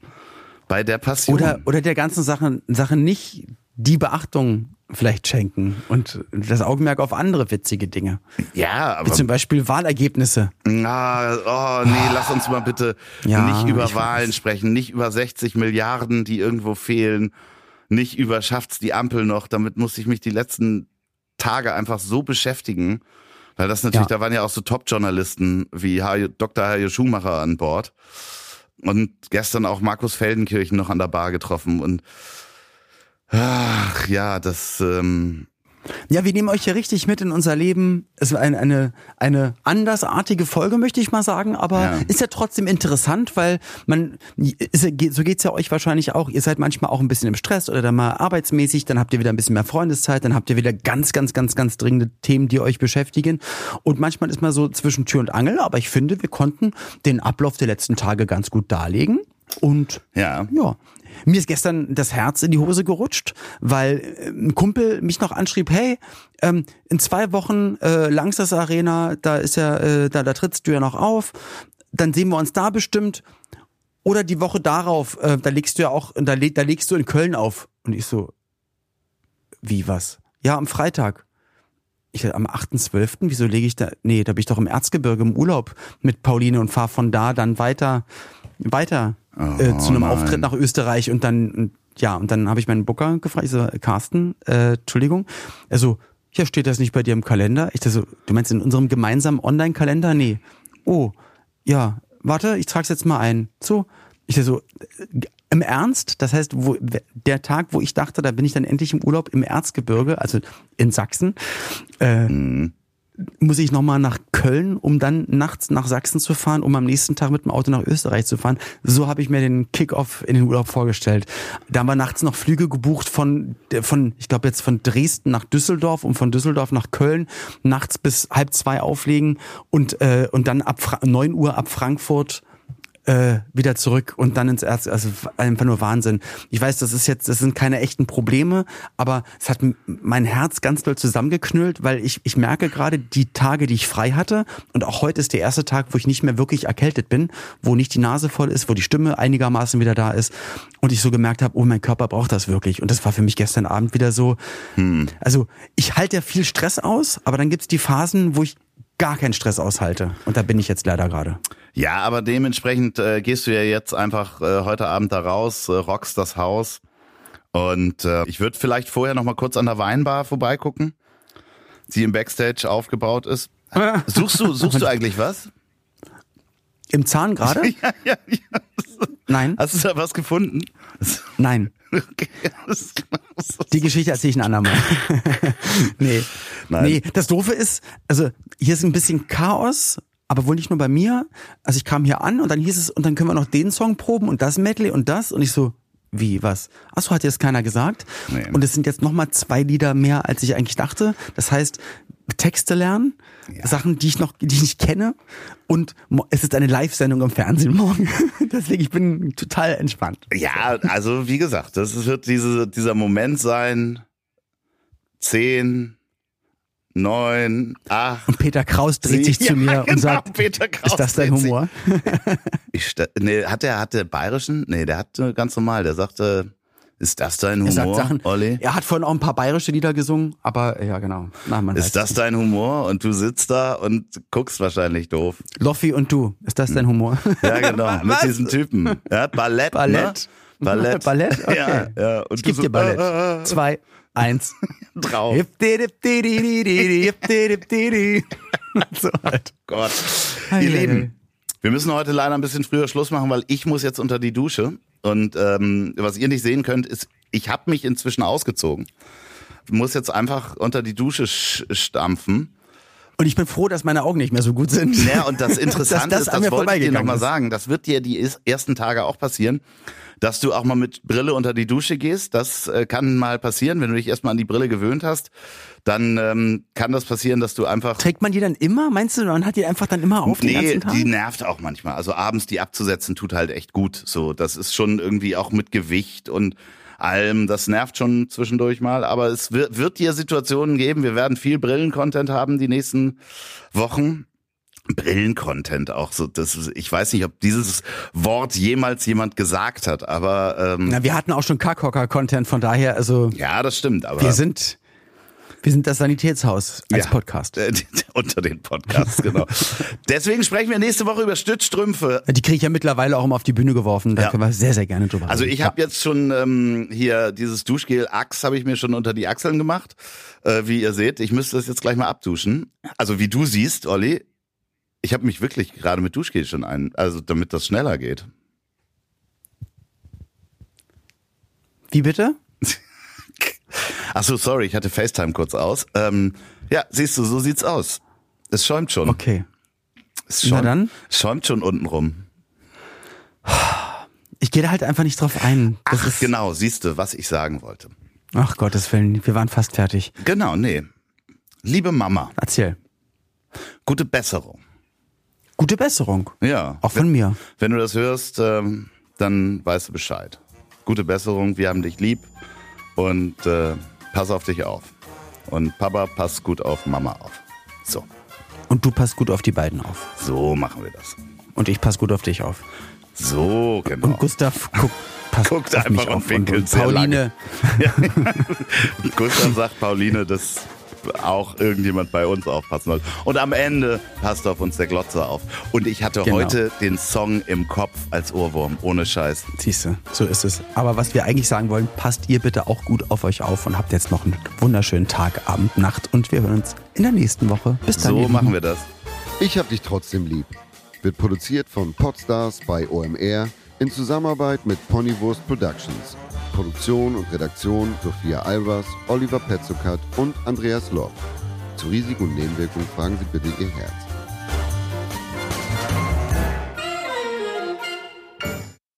bei der Passion. Oder, oder der ganzen Sache, Sache nicht die Beachtung vielleicht schenken und das Augenmerk auf andere witzige Dinge. ja, Wie aber zum Beispiel Wahlergebnisse. Na, oh nee, lass uns mal bitte Ja, nicht über Wahlen sprechen, nicht über 60 Milliarden, die irgendwo fehlen, nicht über schafft's die Ampel noch. Damit musste ich mich die letzten Tage einfach so beschäftigen, weil das natürlich, Ja. da waren ja auch so Top-Journalisten wie Dr. Hajo Schumacher an Bord und gestern auch Markus Feldenkirchen noch an der Bar getroffen und ach ja, das ähm, Ja, wir nehmen euch hier richtig mit in unser Leben. Es war eine, eine, eine andersartige Folge, möchte ich mal sagen, aber Ja. ist ja trotzdem interessant, weil man, ist, so geht's ja euch wahrscheinlich auch. Ihr seid manchmal auch ein bisschen im Stress oder dann mal arbeitsmäßig, dann habt ihr wieder ein bisschen mehr Freundeszeit, dann habt ihr wieder ganz, ganz, ganz, ganz dringende Themen, die euch beschäftigen. Und manchmal ist man so zwischen Tür und Angel, aber ich finde, wir konnten den Ablauf der letzten Tage ganz gut darlegen. Und ja. ja. Mir ist gestern das Herz in die Hose gerutscht, weil äh, ein Kumpel mich noch anschrieb, hey, ähm, in zwei Wochen äh, Langsas Arena, da ist ja, äh, da, da trittst du ja noch auf, dann sehen wir uns da bestimmt. Oder die Woche darauf, äh, da legst du ja auch, da, leg, da legst du in Köln auf. Und ich so, wie was? Ja, am Freitag. Ich dachte, am 8.12., wieso lege ich da, nee, da bin ich doch im Erzgebirge im Urlaub mit Pauline und fahr von da dann weiter, weiter äh, zu einem nein. Auftritt nach Österreich und dann, ja, und dann habe ich meinen Booker gefragt, ich so, Carsten, äh, Entschuldigung, also, ja, steht das nicht bei dir im Kalender? Ich dachte so, du meinst in unserem gemeinsamen Online-Kalender? Nee. Oh, ja, warte, ich trag's jetzt mal ein. So, ich dachte so, äh, im Ernst? Das heißt, wo, der Tag, wo ich dachte, da bin ich dann endlich im Urlaub im Erzgebirge, also in Sachsen, äh, muss ich nochmal nach Köln, um dann nachts nach Sachsen zu fahren, um am nächsten Tag mit dem Auto nach Österreich zu fahren. So habe ich mir den Kickoff in den Urlaub vorgestellt. Da haben wir nachts noch Flüge gebucht von, von ich glaube jetzt von Dresden nach Düsseldorf und von Düsseldorf nach Köln. Nachts bis halb zwei auflegen und, äh, und dann ab Fra 9 Uhr ab Frankfurt äh, wieder zurück und dann ins Erz, also einfach nur Wahnsinn. Ich weiß, das ist jetzt, das sind keine echten Probleme, aber es hat mein Herz ganz doll zusammengeknüllt, weil ich, ich merke gerade die Tage, die ich frei hatte und auch heute ist der erste Tag, wo ich nicht mehr wirklich erkältet bin, wo nicht die Nase voll ist, wo die Stimme einigermaßen wieder da ist und ich so gemerkt habe, oh, mein Körper braucht das wirklich. Und das war für mich gestern Abend wieder so, also ich halte ja viel Stress aus, aber dann gibt's die Phasen, wo ich gar keinen Stress aushalte. Und da bin ich jetzt leider gerade. Ja, aber dementsprechend äh, gehst du ja jetzt einfach äh, heute Abend da raus, äh, rockst das Haus. Und äh, ich würde vielleicht vorher noch mal kurz an der Weinbar vorbeigucken, die im Backstage aufgebaut ist. Suchst du, suchst du eigentlich was? Im Zahn gerade? ja, ja, ja. Nein, Hast du da was gefunden? nein. Die Geschichte erzähle ich ein andermal. nee. Nein. Nee, das Doofe ist, also hier ist ein bisschen Chaos, aber wohl nicht nur bei mir. Also ich kam hier an und dann hieß es, und dann können wir noch den Song proben und das Medley und das. Und ich so, wie, was? Achso, hat jetzt keiner gesagt. Nee. Und es sind jetzt nochmal zwei Lieder mehr, als ich eigentlich dachte. Das heißt, Texte lernen, Sachen, die ich noch, die ich nicht kenne. Und es ist eine Live-Sendung im Fernsehen morgen. Deswegen, ich bin total entspannt. Ja, also wie gesagt, das wird diese, dieser Moment sein. Zehn, neun, acht. Und Peter Kraus dreht sich Ja, zu mir genau, und sagt, Peter Kraus ist das dein Humor? Ich, nee, hat der, hat der bayerischen? Nee, der hat ganz normal. Der sagte, ist das dein Humor, Er sagt Sachen. Olli? Er hat vorhin auch ein paar bayerische Lieder gesungen, aber ja, genau. Na, Ist das es. dein Humor? Und du sitzt da und guckst wahrscheinlich doof. Loffi und du, ist das dein Humor? Ja, genau. Mit diesen Typen. Ja, Ballett. Ballett? Ne? Ballett. Ballett? Okay. Ja, ja. Und Ich du geb so, dir Ballett. äh, äh, Zwei, eins. drauf. so halt. Gott. Ihr Lieben, wir müssen heute leider ein bisschen früher Schluss machen, weil ich muss jetzt unter die Dusche. Und ähm, was ihr nicht sehen könnt, ist, ich habe mich inzwischen ausgezogen. Muss jetzt einfach unter die Dusche sch stampfen. Und ich bin froh, dass meine Augen nicht mehr so gut sind. Ja, und das Interessante Dass das ist, das wollte ich dir nochmal sagen, das wird dir die ersten Tage auch passieren, dass du auch mal mit Brille unter die Dusche gehst. Das äh, kann mal passieren, wenn du dich erstmal an die Brille gewöhnt hast. Dann ähm, kann das passieren, dass du einfach Trägt man die dann immer? Meinst du, man hat die einfach dann immer auf den Nee, ganzen Tag? die nervt auch manchmal. Also abends die abzusetzen tut halt echt gut. So, das ist schon irgendwie auch mit Gewicht und allem. Das nervt schon zwischendurch mal. Aber es wird, wird dir Situationen geben. Wir werden viel Brillen-Content haben die nächsten Wochen. Brillen-Content auch so. Das ist, ich weiß nicht, ob dieses Wort jemals jemand gesagt hat, aber ähm, Na, wir hatten auch schon Kackhocker-Content, von daher, also ja, das stimmt. Aber wir sind, wir sind das Sanitätshaus als Ja. Podcast. Äh, unter den Podcasts, genau. Deswegen sprechen wir nächste Woche über Stützstrümpfe. Die kriege ich ja mittlerweile auch immer auf die Bühne geworfen. Da Ja. können wir sehr, sehr gerne drüber Also reden. ich habe jetzt schon ähm, hier dieses Duschgel Axe habe ich mir schon unter die Achseln gemacht. Äh, wie ihr seht, ich müsste das jetzt gleich mal abduschen. Also wie du siehst, Olli, ich habe mich wirklich gerade mit Duschgel schon ein, also damit das schneller geht. Wie bitte? Ach so, sorry, ich hatte FaceTime kurz aus. Ähm, ja, siehst du, so sieht's aus. Es schäumt schon. Okay. Es Na schäumt, dann. es schäumt schon unten rum. Ich gehe da halt einfach nicht drauf ein. Das Ach, ist, genau, siehst du, was ich sagen wollte. Ach Gottes Willen, wir waren fast fertig. Genau, nee. Liebe Mama, Erzähl. gute Besserung. Gute Besserung. Ja. Auch von mir. Wenn du das hörst, ähm, dann weißt du Bescheid. Gute Besserung, wir haben dich lieb und äh, pass auf dich auf. Und Papa, pass gut auf Mama auf. So, Und du passt gut auf die beiden auf. so machen wir das. Und ich pass gut auf dich auf. So, genau. Und Gustav guckt, passt Guckt auf einfach mich und auf. winkelt und sehr Pauline, Gustav sagt Pauline, dass auch irgendjemand bei uns aufpassen soll. Und am Ende passt auf uns der Glotzer auf. Und ich hatte Genau. heute den Song im Kopf als Ohrwurm, ohne Scheiß. Siehste, so ist es. Aber was wir eigentlich sagen wollen, passt ihr bitte auch gut auf euch auf und habt jetzt noch einen wunderschönen Tag, Abend, Nacht und wir hören uns in der nächsten Woche. Bis dann. So ihr machen wir das. Ich hab dich trotzdem lieb. Wird produziert von Podstars bei OMR in Zusammenarbeit mit Ponywurst Productions. Produktion und Redaktion Sophia Albers, Oliver Petzokat und Andreas Loff. Zu Risiken und Nebenwirkungen fragen Sie bitte Ihr Herz.